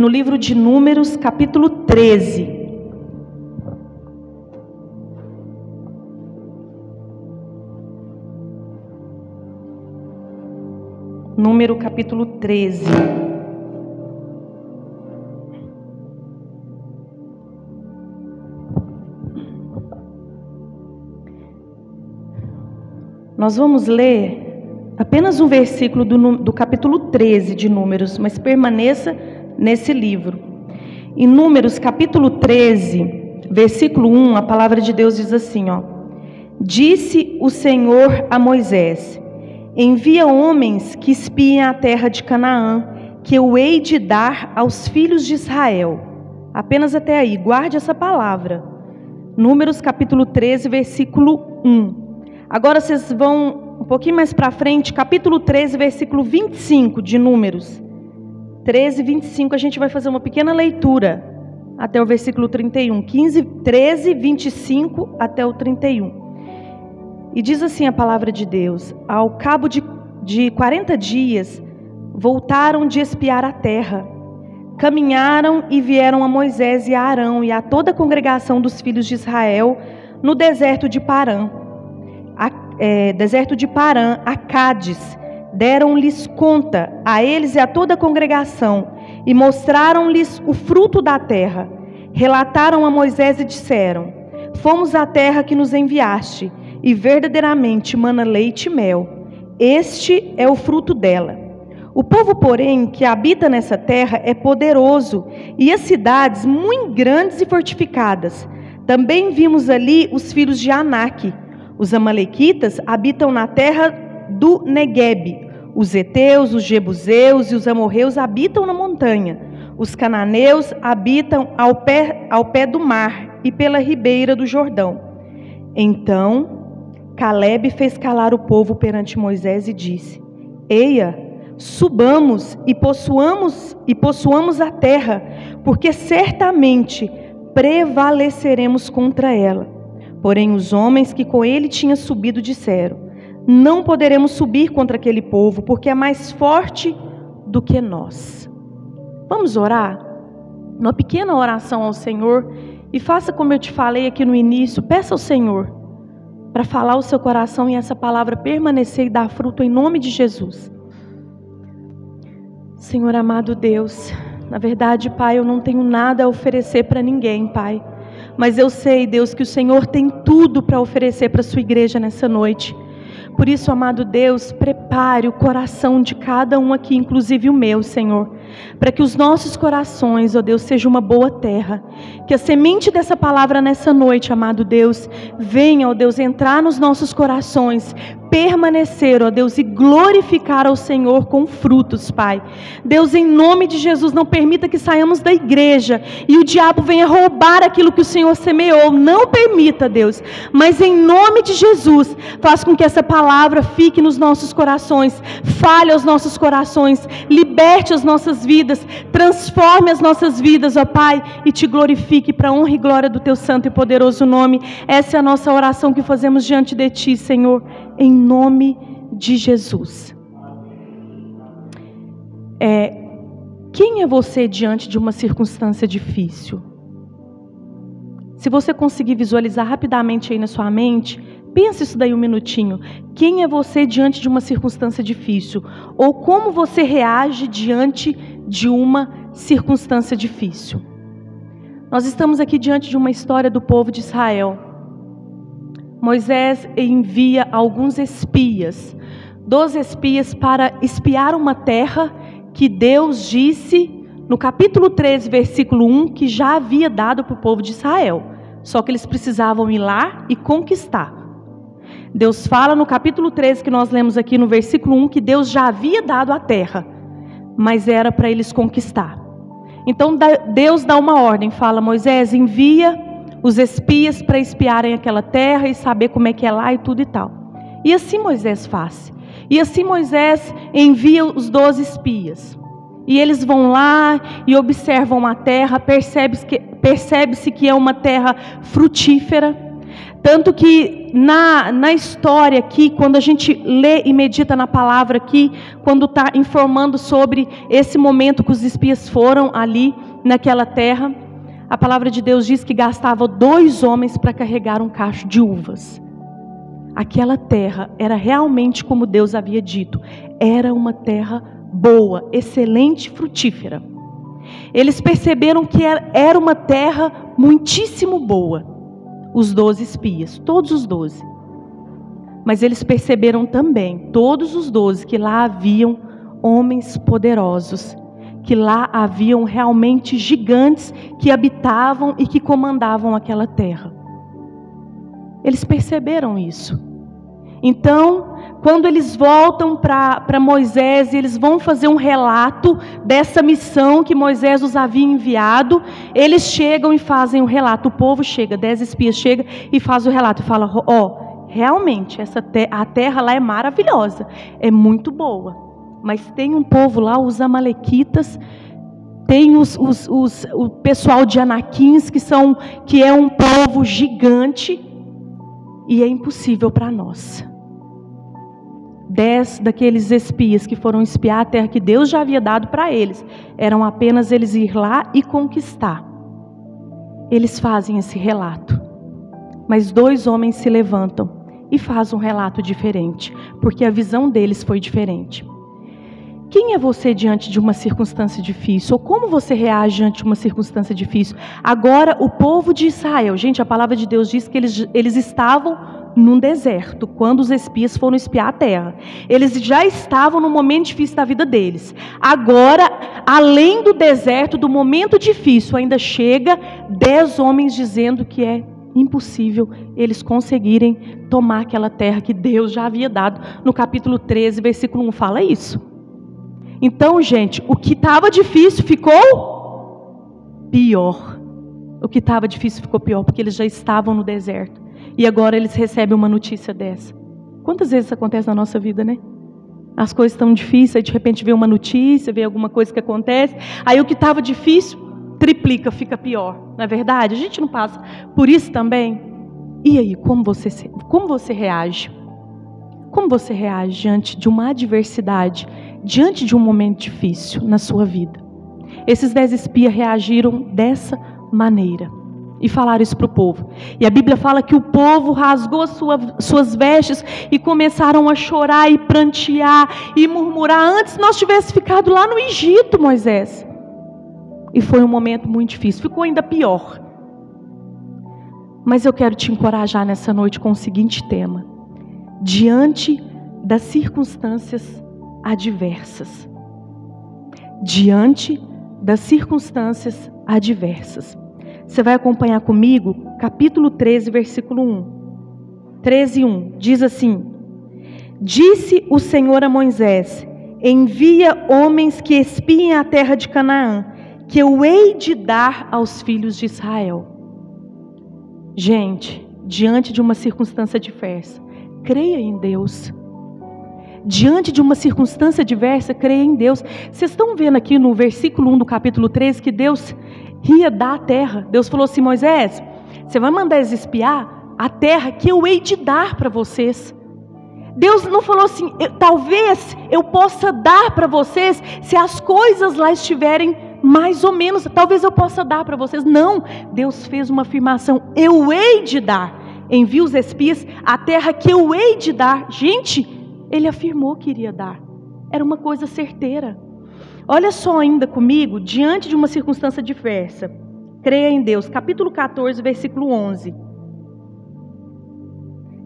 no livro de Números, capítulo 13. Número capítulo 13. Nós vamos ler apenas um versículo do, do capítulo 13 de Números, mas permaneça nesse livro. Em Números capítulo 13, versículo 1, a palavra de Deus diz assim: ó, Disse o Senhor a Moisés: Envia homens que espiem a terra de Canaã, que eu hei de dar aos filhos de Israel. Apenas até aí, guarde essa palavra. Números capítulo 13, versículo 1. Agora vocês vão um pouquinho mais para frente, capítulo 13, versículo 25 de Números. 13, 25, a gente vai fazer uma pequena leitura até o versículo 31. 15, 13, 25 até o 31. E diz assim a palavra de Deus: Ao cabo de, de 40 dias, voltaram de espiar a terra. Caminharam e vieram a Moisés e a Arão e a toda a congregação dos filhos de Israel no deserto de Parã é, deserto de Parã, a Cádiz, deram-lhes conta a eles e a toda a congregação e mostraram-lhes o fruto da terra. Relataram a Moisés e disseram: Fomos à terra que nos enviaste, e verdadeiramente mana leite e mel. Este é o fruto dela. O povo, porém, que habita nessa terra é poderoso, e as cidades muito grandes e fortificadas. Também vimos ali os filhos de Anak, os amalequitas habitam na terra do Negueb. Os heteus, os jebuseus e os amorreus habitam na montanha. Os cananeus habitam ao pé, ao pé do mar e pela ribeira do Jordão. Então, Caleb fez calar o povo perante Moisés e disse: Eia, subamos e possuamos e possuamos a terra, porque certamente prevaleceremos contra ela. Porém, os homens que com ele tinham subido disseram: Não poderemos subir contra aquele povo, porque é mais forte do que nós. Vamos orar? Uma pequena oração ao Senhor e faça como eu te falei aqui no início, peça ao Senhor para falar o seu coração e essa palavra permanecer e dar fruto em nome de Jesus. Senhor amado Deus, na verdade, Pai, eu não tenho nada a oferecer para ninguém, Pai. Mas eu sei, Deus, que o Senhor tem tudo para oferecer para a sua igreja nessa noite. Por isso, amado Deus, prepare o coração de cada um aqui, inclusive o meu, Senhor, para que os nossos corações, ó Deus, seja uma boa terra. Que a semente dessa palavra nessa noite, amado Deus, venha, ó Deus, entrar nos nossos corações, permanecer, ó Deus, e glorificar ao Senhor com frutos, Pai. Deus, em nome de Jesus, não permita que saiamos da igreja e o diabo venha roubar aquilo que o Senhor semeou. Não permita, Deus. Mas em nome de Jesus, faz com que essa palavra fique nos nossos corações, fale aos nossos corações, liberte as nossas vidas, transforme as nossas vidas, ó Pai, e te glorifique para a honra e glória do teu santo e poderoso nome. Essa é a nossa oração que fazemos diante de ti, Senhor em nome de Jesus. É, quem é você diante de uma circunstância difícil? Se você conseguir visualizar rapidamente aí na sua mente, pense isso daí um minutinho. Quem é você diante de uma circunstância difícil? Ou como você reage diante de uma circunstância difícil? Nós estamos aqui diante de uma história do povo de Israel Moisés envia alguns espias, doze espias para espiar uma terra que Deus disse no capítulo 13, versículo 1, que já havia dado para o povo de Israel. Só que eles precisavam ir lá e conquistar. Deus fala no capítulo 13 que nós lemos aqui no versículo 1 que Deus já havia dado a terra, mas era para eles conquistar. Então Deus dá uma ordem, fala: Moisés, envia os espias para espiarem aquela terra e saber como é que é lá e tudo e tal. E assim Moisés faz. E assim Moisés envia os doze espias. E eles vão lá e observam a terra, percebe-se que, percebe que é uma terra frutífera, Tanto que na, na história aqui, quando a gente lê e medita na palavra aqui, quando está informando sobre esse momento que os espias foram ali naquela terra, a palavra de Deus diz que gastava dois homens para carregar um cacho de uvas. Aquela terra era realmente como Deus havia dito, era uma terra boa, excelente, frutífera. Eles perceberam que era uma terra muitíssimo boa. Os doze espias, todos os doze. Mas eles perceberam também, todos os doze, que lá haviam homens poderosos, que lá haviam realmente gigantes que habitavam e que comandavam aquela terra. Eles perceberam isso. Então, quando eles voltam para Moisés e eles vão fazer um relato dessa missão que Moisés os havia enviado, eles chegam e fazem o um relato. O povo chega, dez espias chega e faz o relato e fala: ó, oh, realmente essa te a terra lá é maravilhosa, é muito boa, mas tem um povo lá, os amalequitas, tem os, os, os, o pessoal de Anaquins que são que é um povo gigante e é impossível para nós dez daqueles espias que foram espiar a terra que Deus já havia dado para eles, eram apenas eles ir lá e conquistar. Eles fazem esse relato. Mas dois homens se levantam e fazem um relato diferente, porque a visão deles foi diferente. Quem é você diante de uma circunstância difícil? Ou como você reage diante de uma circunstância difícil? Agora, o povo de Israel, gente, a palavra de Deus diz que eles, eles estavam num deserto, quando os espias foram espiar a terra. Eles já estavam no momento difícil da vida deles. Agora, além do deserto, do momento difícil, ainda chega dez homens dizendo que é impossível eles conseguirem tomar aquela terra que Deus já havia dado. No capítulo 13, versículo 1 fala isso. Então, gente, o que estava difícil ficou pior. O que estava difícil ficou pior, porque eles já estavam no deserto. E agora eles recebem uma notícia dessa. Quantas vezes isso acontece na nossa vida, né? As coisas estão difíceis, aí de repente vê uma notícia, vê alguma coisa que acontece, aí o que estava difícil triplica, fica pior. Não é verdade? A gente não passa por isso também. E aí, como você, como você reage? Como você reage diante de uma adversidade, diante de um momento difícil na sua vida? Esses dez espias reagiram dessa maneira e falaram isso para o povo. E a Bíblia fala que o povo rasgou sua, suas vestes e começaram a chorar e prantear e murmurar. Antes nós tivéssemos ficado lá no Egito, Moisés. E foi um momento muito difícil. Ficou ainda pior. Mas eu quero te encorajar nessa noite com o seguinte tema: diante das circunstâncias adversas. Diante das circunstâncias adversas. Você vai acompanhar comigo, capítulo 13, versículo 1. 13, 1. Diz assim: Disse o Senhor a Moisés: Envia homens que espiem a terra de Canaã, que eu hei de dar aos filhos de Israel. Gente, diante de uma circunstância diversa, creia em Deus. Diante de uma circunstância diversa, creia em Deus. Vocês estão vendo aqui no versículo 1 do capítulo 13 que Deus ia dar a terra. Deus falou assim: Moisés, você vai mandar eles espiar a terra que eu hei de dar para vocês. Deus não falou assim, talvez eu possa dar para vocês se as coisas lá estiverem mais ou menos, talvez eu possa dar para vocês. Não, Deus fez uma afirmação: eu hei de dar. Envia os espias a terra que eu hei de dar. Gente, ele afirmou que iria dar. Era uma coisa certeira. Olha só ainda comigo, diante de uma circunstância diversa. Creia em Deus. Capítulo 14, versículo 11.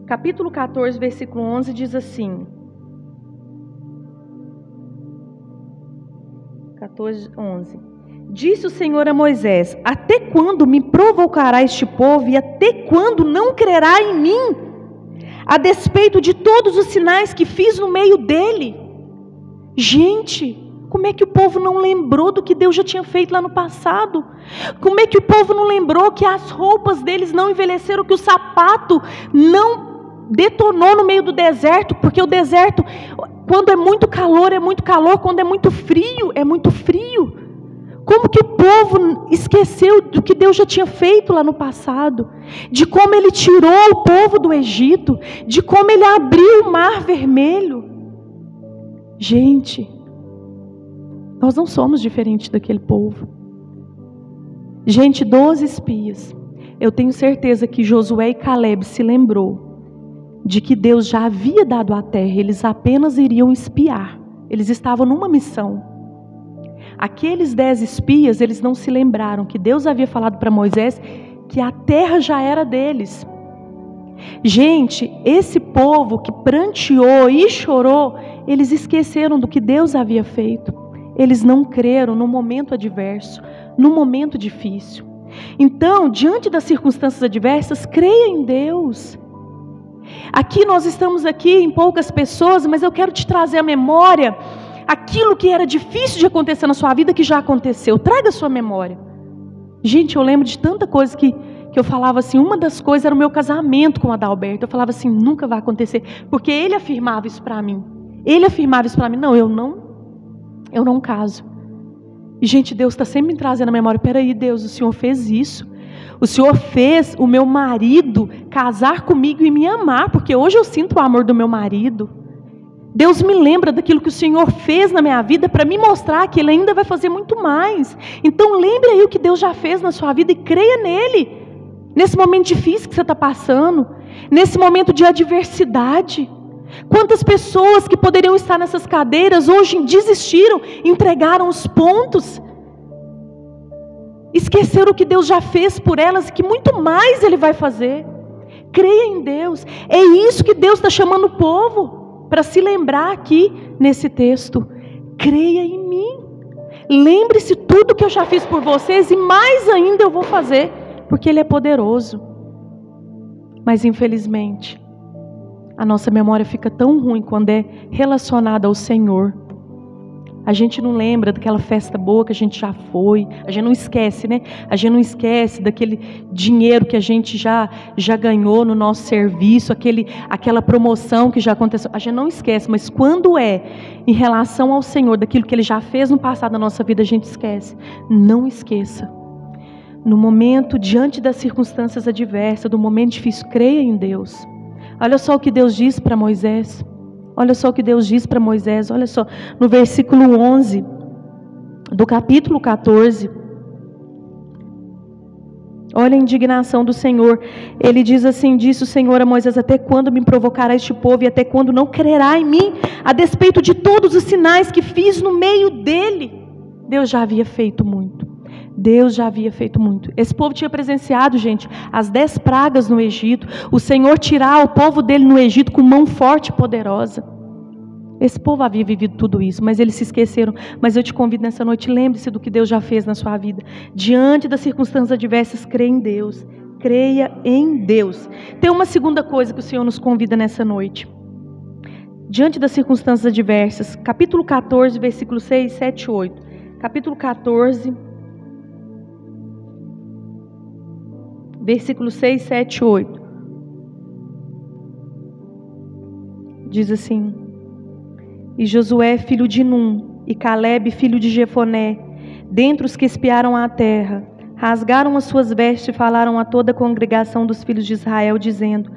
Capítulo 14, versículo 11 diz assim: 14, 11. Disse o Senhor a Moisés: Até quando me provocará este povo e até quando não crerá em mim? A despeito de todos os sinais que fiz no meio dele. Gente, como é que o povo não lembrou do que Deus já tinha feito lá no passado? Como é que o povo não lembrou que as roupas deles não envelheceram, que o sapato não detonou no meio do deserto? Porque o deserto, quando é muito calor, é muito calor, quando é muito frio, é muito frio. Como que o povo esqueceu do que Deus já tinha feito lá no passado, de como ele tirou o povo do Egito, de como ele abriu o mar vermelho. Gente, nós não somos diferentes daquele povo. Gente, doze espias. Eu tenho certeza que Josué e Caleb se lembrou de que Deus já havia dado a terra, eles apenas iriam espiar. Eles estavam numa missão. Aqueles dez espias, eles não se lembraram que Deus havia falado para Moisés que a terra já era deles. Gente, esse povo que pranteou e chorou, eles esqueceram do que Deus havia feito. Eles não creram no momento adverso, no momento difícil. Então, diante das circunstâncias adversas, creia em Deus. Aqui nós estamos aqui em poucas pessoas, mas eu quero te trazer à memória aquilo que era difícil de acontecer na sua vida que já aconteceu. Traga a sua memória. Gente, eu lembro de tanta coisa que, que eu falava assim. Uma das coisas era o meu casamento com o Adalberto. Eu falava assim, nunca vai acontecer, porque ele afirmava isso para mim. Ele afirmava isso para mim. Não, eu não, eu não caso. E gente, Deus está sempre me trazendo à memória. Peraí, Deus, o Senhor fez isso. O Senhor fez o meu marido casar comigo e me amar, porque hoje eu sinto o amor do meu marido. Deus me lembra daquilo que o Senhor fez na minha vida para me mostrar que Ele ainda vai fazer muito mais. Então lembre aí o que Deus já fez na sua vida e creia nele. Nesse momento difícil que você está passando, nesse momento de adversidade. Quantas pessoas que poderiam estar nessas cadeiras hoje desistiram, entregaram os pontos, esqueceram o que Deus já fez por elas e que muito mais Ele vai fazer. Creia em Deus. É isso que Deus está chamando o povo para se lembrar aqui nesse texto. Creia em mim. Lembre-se tudo que eu já fiz por vocês e mais ainda eu vou fazer, porque Ele é poderoso. Mas infelizmente, a nossa memória fica tão ruim quando é relacionada ao Senhor a gente não lembra daquela festa boa que a gente já foi. A gente não esquece, né? A gente não esquece daquele dinheiro que a gente já já ganhou no nosso serviço, aquele aquela promoção que já aconteceu. A gente não esquece, mas quando é em relação ao Senhor, daquilo que ele já fez no passado na nossa vida, a gente esquece. Não esqueça. No momento diante das circunstâncias adversas, do momento difícil, creia em Deus. Olha só o que Deus disse para Moisés. Olha só o que Deus diz para Moisés, olha só, no versículo 11 do capítulo 14. Olha a indignação do Senhor. Ele diz assim: Disse o Senhor a Moisés: Até quando me provocará este povo e até quando não crerá em mim, a despeito de todos os sinais que fiz no meio dele? Deus já havia feito muito. Deus já havia feito muito. Esse povo tinha presenciado, gente, as dez pragas no Egito. O Senhor tirar o povo dele no Egito com mão forte e poderosa. Esse povo havia vivido tudo isso, mas eles se esqueceram. Mas eu te convido nessa noite, lembre-se do que Deus já fez na sua vida. Diante das circunstâncias adversas, creia em Deus. Creia em Deus. Tem uma segunda coisa que o Senhor nos convida nessa noite. Diante das circunstâncias adversas, capítulo 14, versículo 6, 7 8. Capítulo 14, versículo 6, 7, 8. Diz assim: E Josué, filho de Num, e Caleb, filho de Jefoné, dentre os que espiaram a terra, rasgaram as suas vestes e falaram a toda a congregação dos filhos de Israel, dizendo: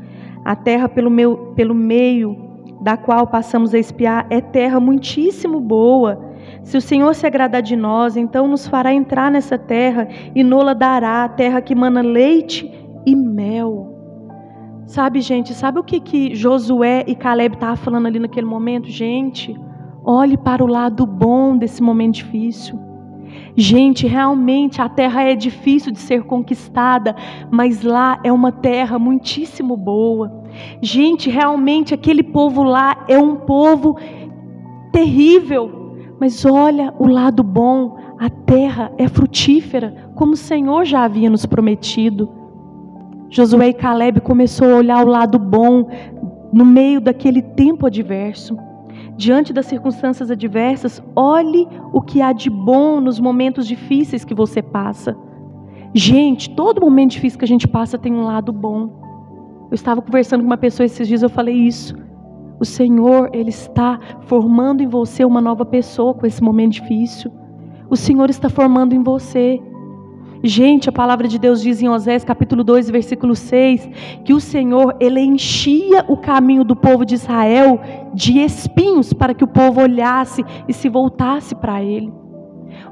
A terra pelo, meu, pelo meio da qual passamos a espiar é terra muitíssimo boa se o Senhor se agradar de nós, então nos fará entrar nessa terra e nola dará, terra que mana leite e mel. Sabe, gente, sabe o que, que Josué e Caleb estavam falando ali naquele momento? Gente, olhe para o lado bom desse momento difícil. Gente, realmente a terra é difícil de ser conquistada, mas lá é uma terra muitíssimo boa. Gente, realmente aquele povo lá é um povo terrível, mas olha o lado bom, a terra é frutífera, como o Senhor já havia nos prometido. Josué e Caleb começou a olhar o lado bom no meio daquele tempo adverso. Diante das circunstâncias adversas, olhe o que há de bom nos momentos difíceis que você passa. Gente, todo momento difícil que a gente passa tem um lado bom. Eu estava conversando com uma pessoa esses dias, eu falei isso. O Senhor, Ele está formando em você uma nova pessoa com esse momento difícil. o Senhor está formando em você. Gente, a palavra de Deus diz em Osés capítulo 2, versículo 6, que o Senhor, ele enchia o caminho do povo de Israel de espinhos para que o povo olhasse e se voltasse para ele.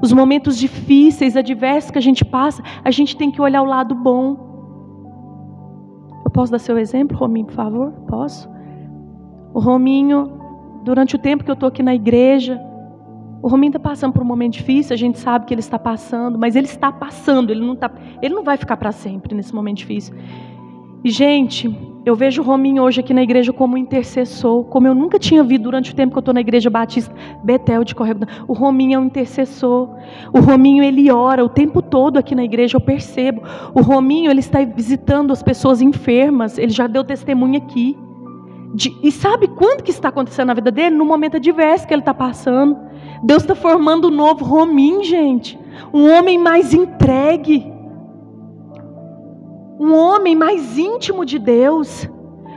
Os momentos difíceis, adversos que a gente passa, a gente tem que olhar o lado bom. Eu posso dar seu exemplo, Rominho, por favor? Posso? O Rominho, durante o tempo que eu estou aqui na igreja, o Rominho está passando por um momento difícil, a gente sabe que ele está passando, mas ele está passando, ele não, tá, ele não vai ficar para sempre nesse momento difícil. E, gente, eu vejo o Rominho hoje aqui na igreja como intercessor, como eu nunca tinha visto durante o tempo que eu estou na igreja batista Betel de Correio. O Rominho é um intercessor. O Rominho, ele ora o tempo todo aqui na igreja, eu percebo. O Rominho, ele está visitando as pessoas enfermas, ele já deu testemunho aqui. De, e sabe quando que está acontecendo na vida dele? No momento adverso que ele está passando. Deus está formando um novo Romim, gente. Um homem mais entregue. Um homem mais íntimo de Deus.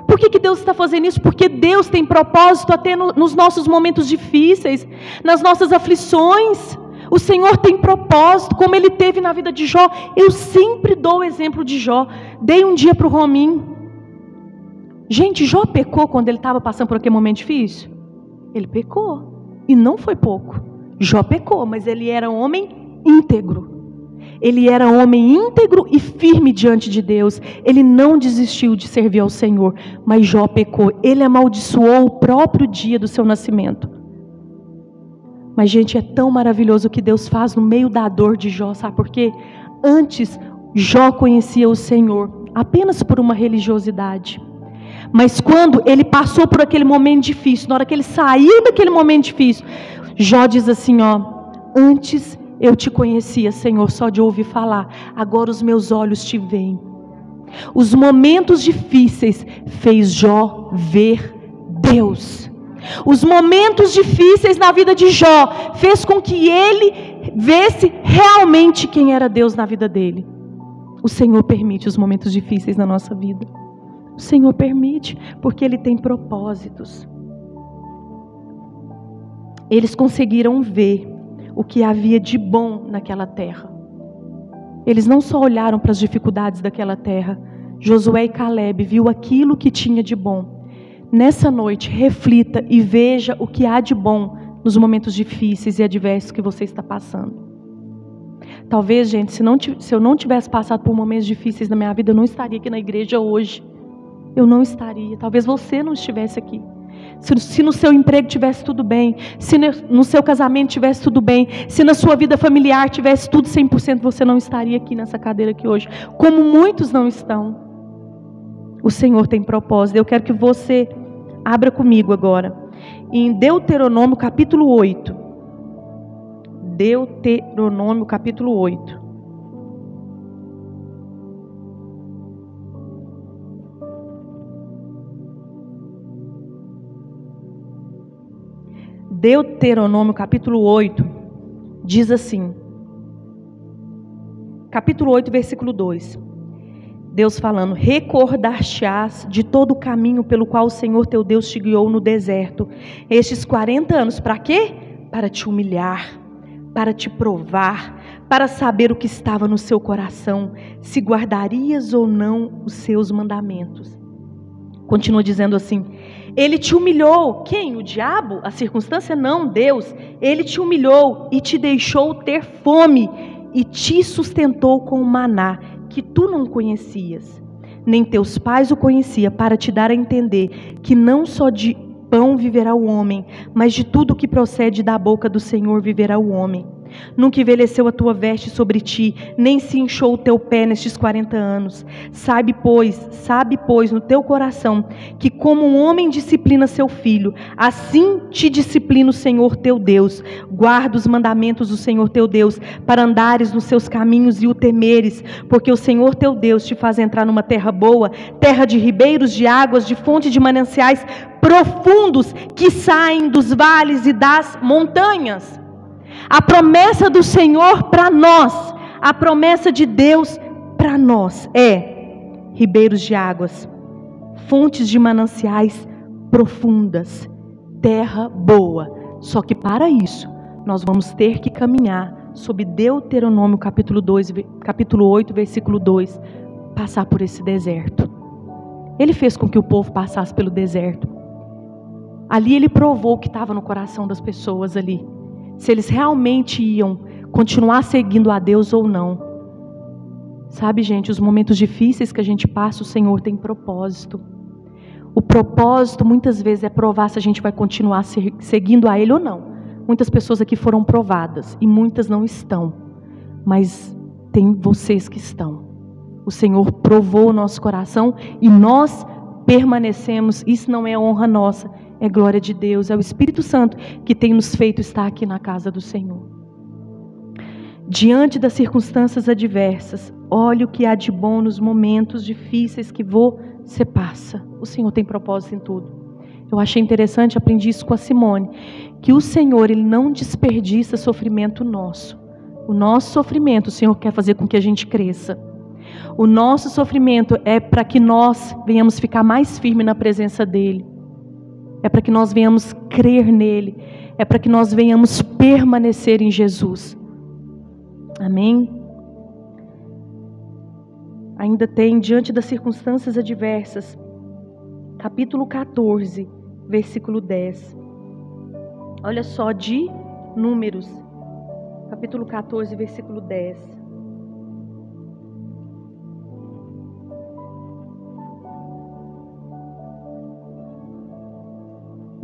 Por que, que Deus está fazendo isso? Porque Deus tem propósito até no, nos nossos momentos difíceis, nas nossas aflições. O Senhor tem propósito, como Ele teve na vida de Jó. Eu sempre dou o exemplo de Jó. Dei um dia para o Romim. Gente, Jó pecou quando ele estava passando por aquele momento difícil? Ele pecou. E não foi pouco. Jó pecou, mas ele era um homem íntegro. Ele era um homem íntegro e firme diante de Deus. Ele não desistiu de servir ao Senhor, mas Jó pecou. Ele amaldiçoou o próprio dia do seu nascimento. Mas, gente, é tão maravilhoso o que Deus faz no meio da dor de Jó, sabe por quê? Antes, Jó conhecia o Senhor apenas por uma religiosidade. Mas quando ele passou por aquele momento difícil, na hora que ele saiu daquele momento difícil, Jó diz assim: ó, antes eu te conhecia, Senhor, só de ouvir falar, agora os meus olhos te veem. Os momentos difíceis fez Jó ver Deus. Os momentos difíceis na vida de Jó fez com que ele vesse realmente quem era Deus na vida dele. O Senhor permite os momentos difíceis na nossa vida. O Senhor permite, porque Ele tem propósitos. Eles conseguiram ver o que havia de bom naquela terra. Eles não só olharam para as dificuldades daquela terra, Josué e Caleb viu aquilo que tinha de bom. Nessa noite, reflita e veja o que há de bom nos momentos difíceis e adversos que você está passando. Talvez, gente, se, não, se eu não tivesse passado por momentos difíceis na minha vida, eu não estaria aqui na igreja hoje eu não estaria. Talvez você não estivesse aqui. Se, se, no seu emprego tivesse tudo bem, se no seu casamento tivesse tudo bem, se na sua vida familiar tivesse tudo 100%, você não estaria aqui nessa cadeira aqui hoje. Como muitos não estão. O Senhor tem propósito. Eu quero que você abra comigo agora. Em Deuteronômio capítulo 8. Deuteronômio capítulo 8. Deuteronômio capítulo 8 diz assim: capítulo 8, versículo 2. Deus falando: Recordar-te-ás de todo o caminho pelo qual o Senhor teu Deus te guiou no deserto, estes 40 anos, para quê? Para te humilhar, para te provar, para saber o que estava no seu coração, se guardarias ou não os seus mandamentos. Continua dizendo assim: ele te humilhou. Quem? O diabo? A circunstância? Não, Deus. Ele te humilhou e te deixou ter fome e te sustentou com o maná que tu não conhecias. Nem teus pais o conheciam, para te dar a entender que não só de pão viverá o homem, mas de tudo que procede da boca do Senhor viverá o homem. Nunca envelheceu a tua veste sobre ti, nem se inchou o teu pé nestes quarenta anos. Sabe, pois, sabe, pois, no teu coração, que como um homem disciplina seu filho, assim te disciplina o Senhor teu Deus. Guarda os mandamentos do Senhor teu Deus, para andares nos seus caminhos e o temeres, porque o Senhor teu Deus te faz entrar numa terra boa, terra de ribeiros, de águas, de fonte de mananciais profundos que saem dos vales e das montanhas. A promessa do Senhor para nós, a promessa de Deus para nós é ribeiros de águas, fontes de mananciais profundas, terra boa. Só que para isso, nós vamos ter que caminhar sob Deuteronômio capítulo 2, capítulo 8, versículo 2, passar por esse deserto. Ele fez com que o povo passasse pelo deserto. Ali ele provou o que estava no coração das pessoas ali. Se eles realmente iam continuar seguindo a Deus ou não. Sabe, gente, os momentos difíceis que a gente passa, o Senhor tem propósito. O propósito muitas vezes é provar se a gente vai continuar seguindo a Ele ou não. Muitas pessoas aqui foram provadas e muitas não estão, mas tem vocês que estão. O Senhor provou o nosso coração e nós permanecemos. Isso não é honra nossa, é glória de Deus, é o Espírito Santo que tem nos feito estar aqui na casa do Senhor. Diante das circunstâncias adversas, olhe o que há de bom nos momentos difíceis que você passa. O Senhor tem propósito em tudo. Eu achei interessante, aprendi isso com a Simone, que o Senhor ele não desperdiça sofrimento nosso. O nosso sofrimento, o Senhor quer fazer com que a gente cresça. O nosso sofrimento é para que nós venhamos ficar mais firmes na presença dEle. É para que nós venhamos crer nele. É para que nós venhamos permanecer em Jesus. Amém? Ainda tem, diante das circunstâncias adversas, capítulo 14, versículo 10. Olha só, de Números, capítulo 14, versículo 10.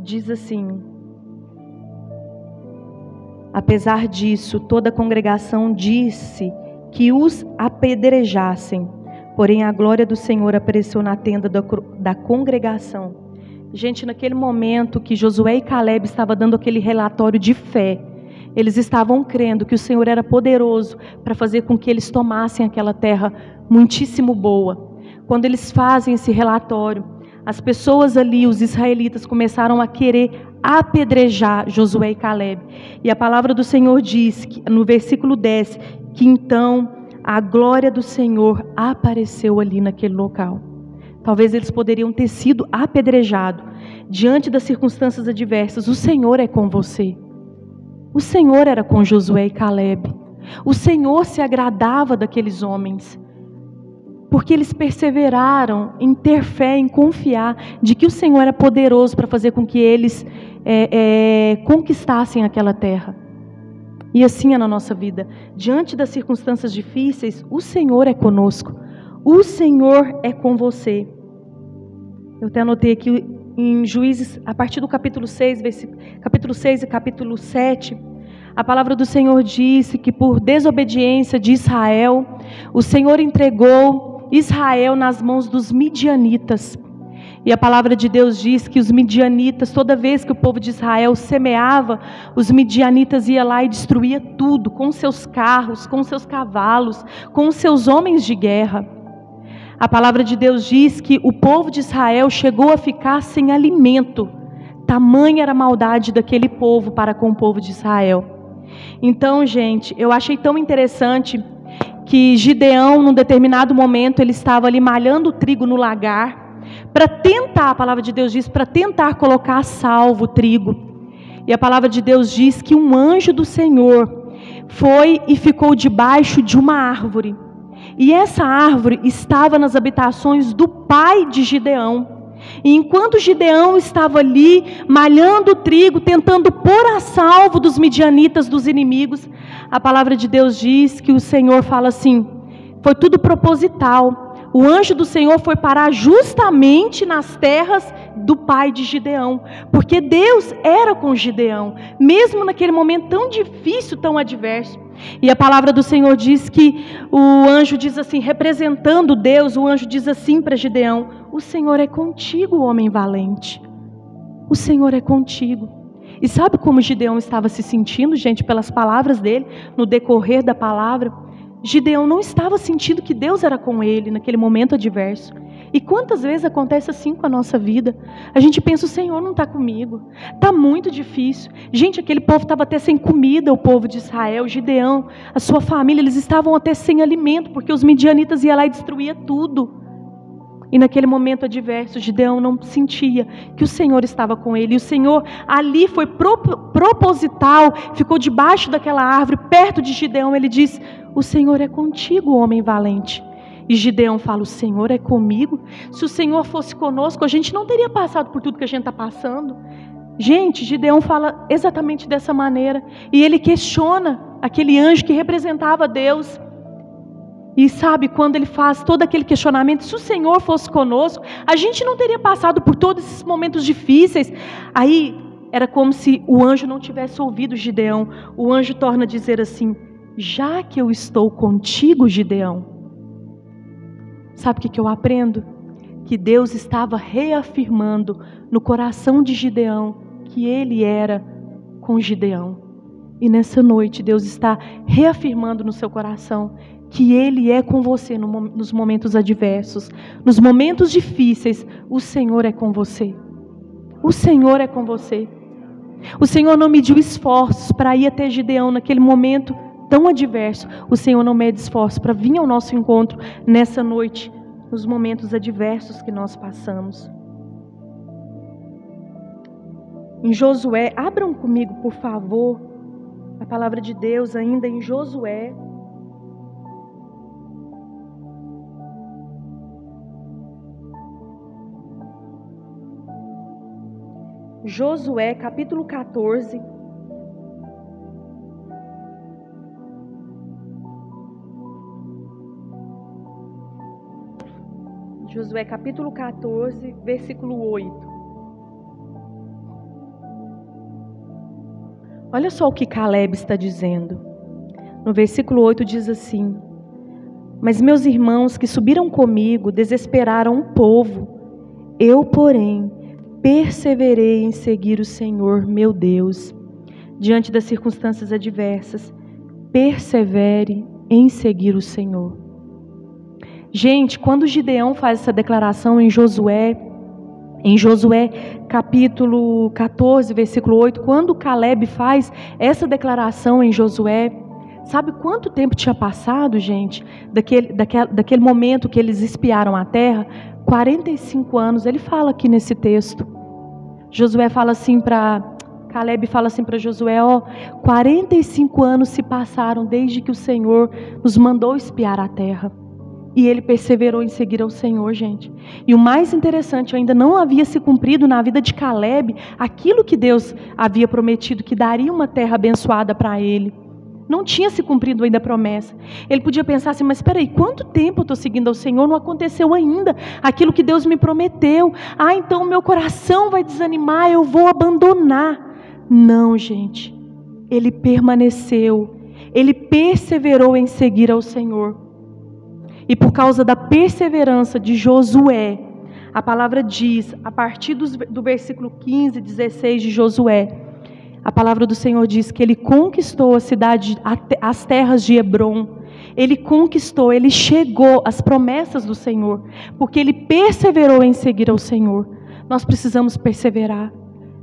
Diz assim: Apesar disso, toda a congregação disse que os apedrejassem. Porém, a glória do Senhor apareceu na tenda da, da congregação Gente, naquele momento que Josué e Caleb estavam dando aquele relatório de fé, eles estavam crendo que o Senhor era poderoso para fazer com que eles tomassem aquela terra muitíssimo boa. Quando eles fazem esse relatório, as pessoas ali, os israelitas, começaram a querer apedrejar Josué e Caleb. E a palavra do Senhor diz, no versículo 10, que então a glória do Senhor apareceu ali naquele local. Talvez eles poderiam ter sido apedrejados diante das circunstâncias adversas. O Senhor é com você. O Senhor era com Josué e Caleb. O Senhor se agradava daqueles homens. Porque eles perseveraram em ter fé, em confiar de que o Senhor era poderoso para fazer com que eles é, é, conquistassem aquela terra. E assim é na nossa vida. Diante das circunstâncias difíceis, o Senhor é conosco. O Senhor é com você. Eu até anotei aqui em Juízes, a partir do capítulo 6, capítulo 6 e capítulo 7, a palavra do Senhor disse que por desobediência de Israel, o Senhor entregou Israel nas mãos dos midianitas. E a palavra de Deus diz que os midianitas, toda vez que o povo de Israel semeava, os midianitas iam lá e destruía tudo, com seus carros, com seus cavalos, com seus homens de guerra. A palavra de Deus diz que o povo de Israel chegou a ficar sem alimento. Tamanha era a maldade daquele povo para com o povo de Israel. Então, gente, eu achei tão interessante que Gideão, num determinado momento, ele estava ali malhando o trigo no lagar, para tentar, a palavra de Deus diz, para tentar colocar a salvo o trigo. E a palavra de Deus diz que um anjo do Senhor foi e ficou debaixo de uma árvore. E essa árvore estava nas habitações do pai de Gideão. E enquanto Gideão estava ali malhando o trigo, tentando pôr a salvo dos midianitas, dos inimigos, a palavra de Deus diz que o Senhor fala assim: foi tudo proposital. O anjo do Senhor foi parar justamente nas terras do pai de Gideão, porque Deus era com Gideão, mesmo naquele momento tão difícil, tão adverso. E a palavra do Senhor diz que o anjo diz assim, representando Deus, o anjo diz assim para Gideão: O Senhor é contigo, homem valente. O Senhor é contigo. E sabe como Gideão estava se sentindo, gente, pelas palavras dele, no decorrer da palavra? Gideão não estava sentindo que Deus era com ele naquele momento adverso. E quantas vezes acontece assim com a nossa vida? A gente pensa, o Senhor não está comigo. Está muito difícil. Gente, aquele povo estava até sem comida, o povo de Israel, Gideão, a sua família, eles estavam até sem alimento, porque os midianitas iam lá e destruía tudo. E naquele momento adverso, Gideão não sentia que o Senhor estava com ele. E o Senhor ali foi proposital, ficou debaixo daquela árvore, perto de Gideão. Ele diz: O Senhor é contigo, homem valente. E Gideão fala: O Senhor é comigo. Se o Senhor fosse conosco, a gente não teria passado por tudo que a gente está passando. Gente, Gideão fala exatamente dessa maneira. E ele questiona aquele anjo que representava Deus. E sabe, quando ele faz todo aquele questionamento, se o Senhor fosse conosco, a gente não teria passado por todos esses momentos difíceis. Aí era como se o anjo não tivesse ouvido Gideão. O anjo torna a dizer assim: Já que eu estou contigo, Gideão. Sabe o que, eu aprendo? Que Deus estava reafirmando no coração de Gideão que ele era com Gideão. E nessa noite, Deus está reafirmando no seu coração que Ele é com você nos momentos adversos, nos momentos difíceis. O Senhor é com você. O Senhor é com você. O Senhor não mediu esforços para ir até Gideão naquele momento tão adverso. O Senhor não mede esforços para vir ao nosso encontro nessa noite, nos momentos adversos que nós passamos. Em Josué, abram comigo, por favor, a palavra de Deus ainda em Josué. Josué capítulo 14. Josué capítulo 14, versículo 8. Olha só o que Caleb está dizendo. No versículo 8 diz assim: Mas meus irmãos que subiram comigo desesperaram o povo. Eu, porém, perseverei em seguir o Senhor, meu Deus. Diante das circunstâncias adversas, persevere em seguir o Senhor. Gente, quando Gideão faz essa declaração em Josué em Josué capítulo 14, versículo 8, quando Caleb faz essa declaração em Josué, sabe quanto tempo tinha passado, gente, daquele, daquele, daquele momento que eles espiaram a terra? 45 anos, ele fala aqui nesse texto. Josué fala assim para. Caleb fala assim para Josué: Ó, 45 anos se passaram desde que o Senhor nos mandou espiar a terra. E ele perseverou em seguir ao Senhor, gente. E o mais interessante, ainda não havia se cumprido na vida de Caleb aquilo que Deus havia prometido, que daria uma terra abençoada para ele. Não tinha se cumprido ainda a promessa. Ele podia pensar assim, mas espera aí, quanto tempo eu estou seguindo ao Senhor? Não aconteceu ainda aquilo que Deus me prometeu. Ah, então meu coração vai desanimar, eu vou abandonar. Não, gente. Ele permaneceu. Ele perseverou em seguir ao Senhor. E por causa da perseverança de Josué, a palavra diz, a partir do versículo 15, 16 de Josué, a palavra do Senhor diz que ele conquistou a cidade, as terras de Hebron. Ele conquistou, ele chegou às promessas do Senhor, porque ele perseverou em seguir ao Senhor. Nós precisamos perseverar.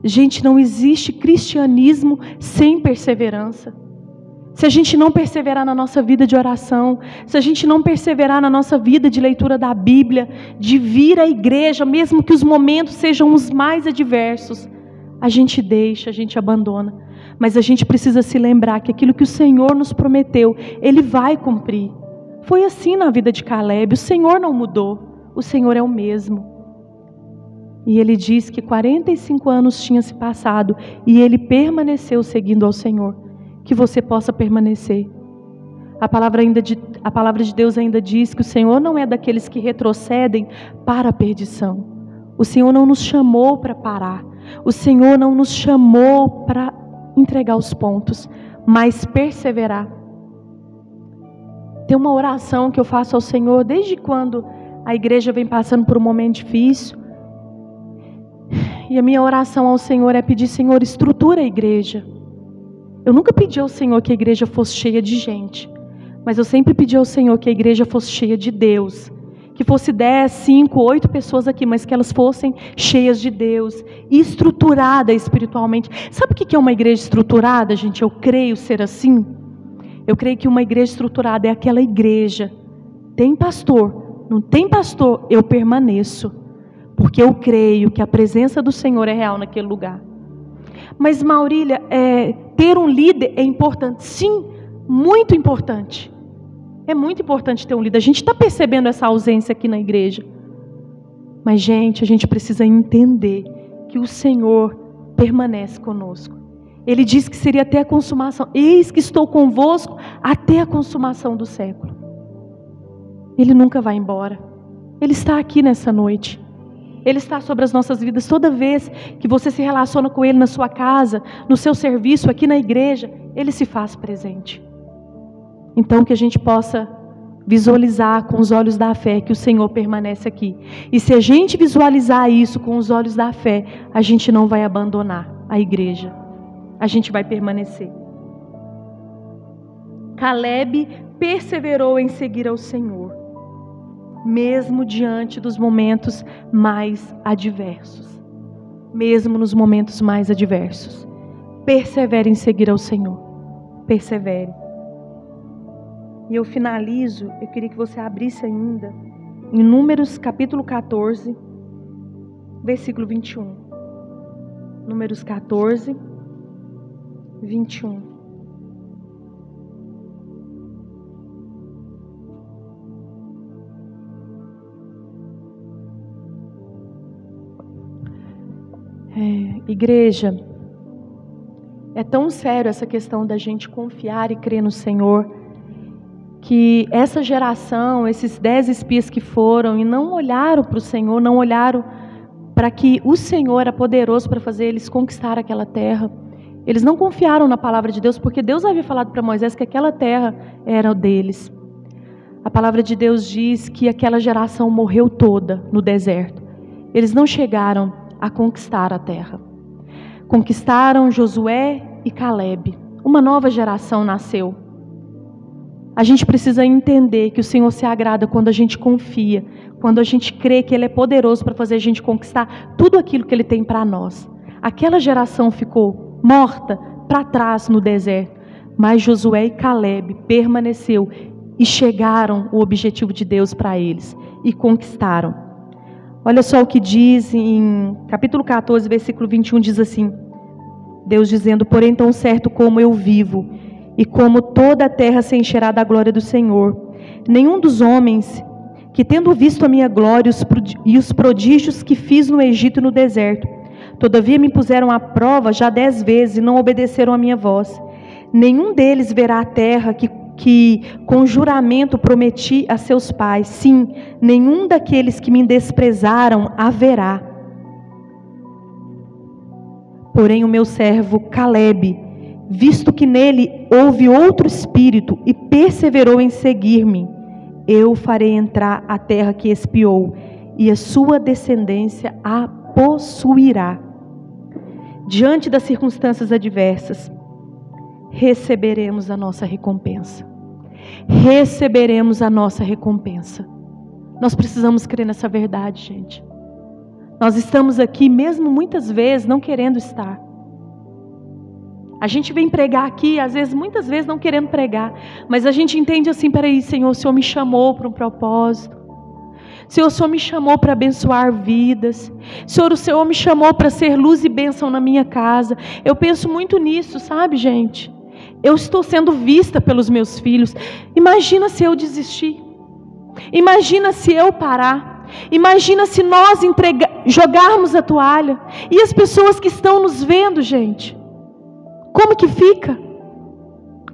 Gente, não existe cristianismo sem perseverança se a gente não perseverar na nossa vida de oração, se a gente não perseverar na nossa vida de leitura da Bíblia, de vir à igreja, mesmo que os momentos sejam os mais adversos, a gente deixa, a gente abandona. Mas a gente precisa se lembrar que aquilo que o Senhor nos prometeu, Ele vai cumprir. Foi assim na vida de Caleb, o Senhor não mudou, o Senhor é o mesmo. E ele diz que 45 anos tinha se passado e ele permaneceu seguindo ao Senhor que você possa permanecer. A palavra, ainda de, a palavra de Deus ainda diz que o Senhor não é daqueles que retrocedem para a perdição. O Senhor não nos chamou para parar. O Senhor não nos chamou para entregar os pontos, mas perseverar. Tem uma oração que eu faço ao Senhor desde quando a igreja vem passando por um momento difícil. E a minha oração ao Senhor é pedir, Senhor, estrutura a igreja. Eu nunca pedi ao Senhor que a igreja fosse cheia de gente, mas eu sempre pedi ao Senhor que a igreja fosse cheia de Deus. Que fosse 10, 5, 8 pessoas aqui, mas que elas fossem cheias de Deus, estruturada espiritualmente. Sabe o que é uma igreja estruturada, gente? Eu creio ser assim. Eu creio que uma igreja estruturada é aquela igreja. Tem pastor, Não tem pastor, eu permaneço. Porque eu creio que a presença do Senhor é real naquele lugar. Mas, Maurília, é, ter um líder é importante. Sim, muito importante. É muito importante ter um líder. A gente está percebendo essa ausência aqui na igreja. Mas, gente, a gente precisa entender que o Senhor permanece conosco. Ele diz que seria até a consumação. Eis que estou convosco até a consumação do século. Ele nunca vai embora. Ele está aqui nessa noite. Ele está sobre as nossas vidas toda vez que você se relaciona com Ele na sua casa, no seu serviço, aqui na igreja. Ele se faz presente. Então, que a gente possa visualizar com os olhos da fé que o Senhor permanece aqui. E se a gente visualizar isso com os olhos da fé, a gente não vai abandonar a igreja. A gente vai permanecer. Caleb perseverou em seguir ao Senhor mesmo diante dos momentos mais adversos. Mesmo nos momentos mais adversos. Persevere em seguir ao Senhor. Persevere. E eu finalizo, eu queria que você abrisse ainda em Números capítulo 14, versículo 21. Números 14, 21. É, igreja, é tão sério essa questão da gente confiar e crer no Senhor, que essa geração, esses dez espias que foram e não olharam para o Senhor, não olharam para que o Senhor era poderoso para fazer eles conquistar aquela terra. Eles não confiaram na palavra de Deus, porque Deus havia falado para Moisés que aquela terra era deles. A palavra de Deus diz que aquela geração morreu toda no deserto. Eles não chegaram a conquistar a terra. Conquistaram Josué e Caleb. Uma nova geração nasceu. A gente precisa entender que o Senhor se agrada quando a gente confia, quando a gente crê que Ele é poderoso para fazer a gente conquistar tudo aquilo que Ele tem para nós. Aquela geração ficou morta para trás no deserto, mas Josué e Caleb permaneceu e chegaram o objetivo de Deus para eles e conquistaram. Olha só o que diz em capítulo 14, versículo 21, diz assim: Deus dizendo: Porém, tão certo como eu vivo, e como toda a terra se encherá da glória do Senhor, nenhum dos homens que, tendo visto a minha glória e os prodígios que fiz no Egito e no deserto, todavia me puseram à prova já dez vezes e não obedeceram à minha voz, nenhum deles verá a terra que que com juramento prometi a seus pais: sim, nenhum daqueles que me desprezaram haverá. Porém, o meu servo Caleb, visto que nele houve outro espírito e perseverou em seguir-me, eu farei entrar a terra que espiou, e a sua descendência a possuirá. Diante das circunstâncias adversas, receberemos a nossa recompensa receberemos a nossa recompensa. Nós precisamos crer nessa verdade, gente. Nós estamos aqui, mesmo muitas vezes, não querendo estar. A gente vem pregar aqui, às vezes, muitas vezes não querendo pregar, mas a gente entende assim: peraí, Senhor, o Senhor me chamou para um propósito. Senhor, o Senhor me chamou para abençoar vidas. Senhor, o Senhor me chamou para ser luz e bênção na minha casa. Eu penso muito nisso, sabe, gente? Eu estou sendo vista pelos meus filhos. Imagina se eu desistir. Imagina se eu parar. Imagina se nós entregar, jogarmos a toalha. E as pessoas que estão nos vendo, gente. Como que fica?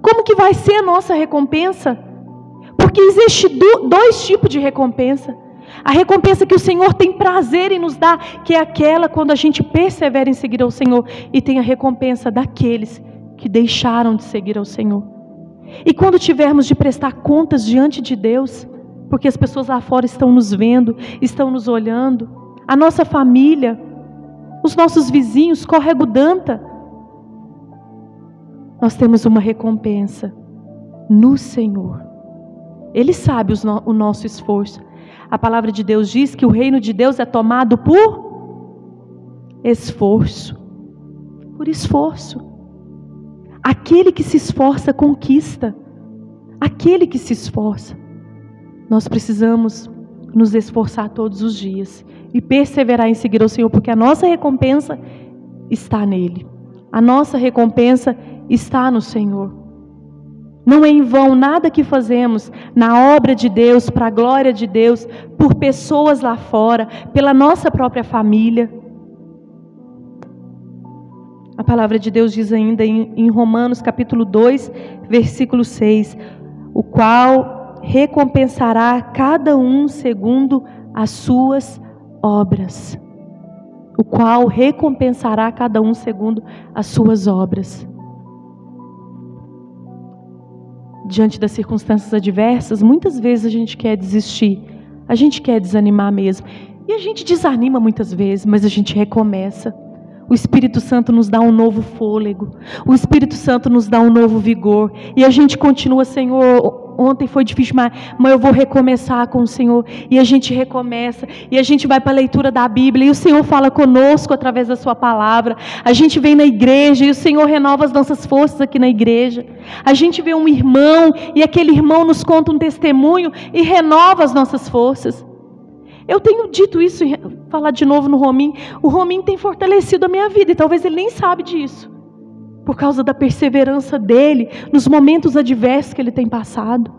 Como que vai ser a nossa recompensa? Porque existe dois tipos de recompensa. A recompensa que o Senhor tem prazer em nos dar, que é aquela quando a gente persevera em seguir ao Senhor, e tem a recompensa daqueles que deixaram de seguir ao Senhor. E quando tivermos de prestar contas diante de Deus, porque as pessoas lá fora estão nos vendo, estão nos olhando, a nossa família, os nossos vizinhos, córrego Danta, nós temos uma recompensa no Senhor. Ele sabe o nosso esforço. A palavra de Deus diz que o reino de Deus é tomado por esforço. Por esforço. Aquele que se esforça conquista. Aquele que se esforça. Nós precisamos nos esforçar todos os dias e perseverar em seguir o Senhor, porque a nossa recompensa está nele. A nossa recompensa está no Senhor. Não é em vão nada que fazemos na obra de Deus, para a glória de Deus, por pessoas lá fora, pela nossa própria família. A palavra de Deus diz ainda em, Romanos capítulo 2, versículo 6, o qual recompensará cada um segundo as suas obras. O qual recompensará cada um segundo as suas obras. Diante das circunstâncias adversas, muitas vezes a gente quer desistir, a gente quer desanimar mesmo. E a gente desanima muitas vezes, mas a gente recomeça. O Espírito Santo nos dá um novo fôlego. O Espírito Santo nos dá um novo vigor. E a gente continua, Senhor. Ontem foi difícil, mas, mas eu vou recomeçar com o Senhor. E a gente recomeça. E a gente vai para a leitura da Bíblia. E o Senhor fala conosco através da Sua palavra. A gente vem na igreja e o Senhor renova as nossas forças aqui na igreja. A gente vê um irmão e aquele irmão nos conta um testemunho e renova as nossas forças. Eu tenho dito isso, falar de novo no Romim. O Romim tem fortalecido a minha vida e talvez ele nem sabe disso. Por causa da perseverança dele nos momentos adversos que ele tem passado.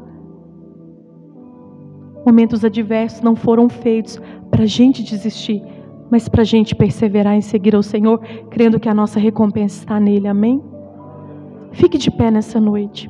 Momentos adversos não foram feitos para a gente desistir, mas para a gente perseverar em seguir ao Senhor, crendo que a nossa recompensa está nele. Amém? Fique de pé nessa noite.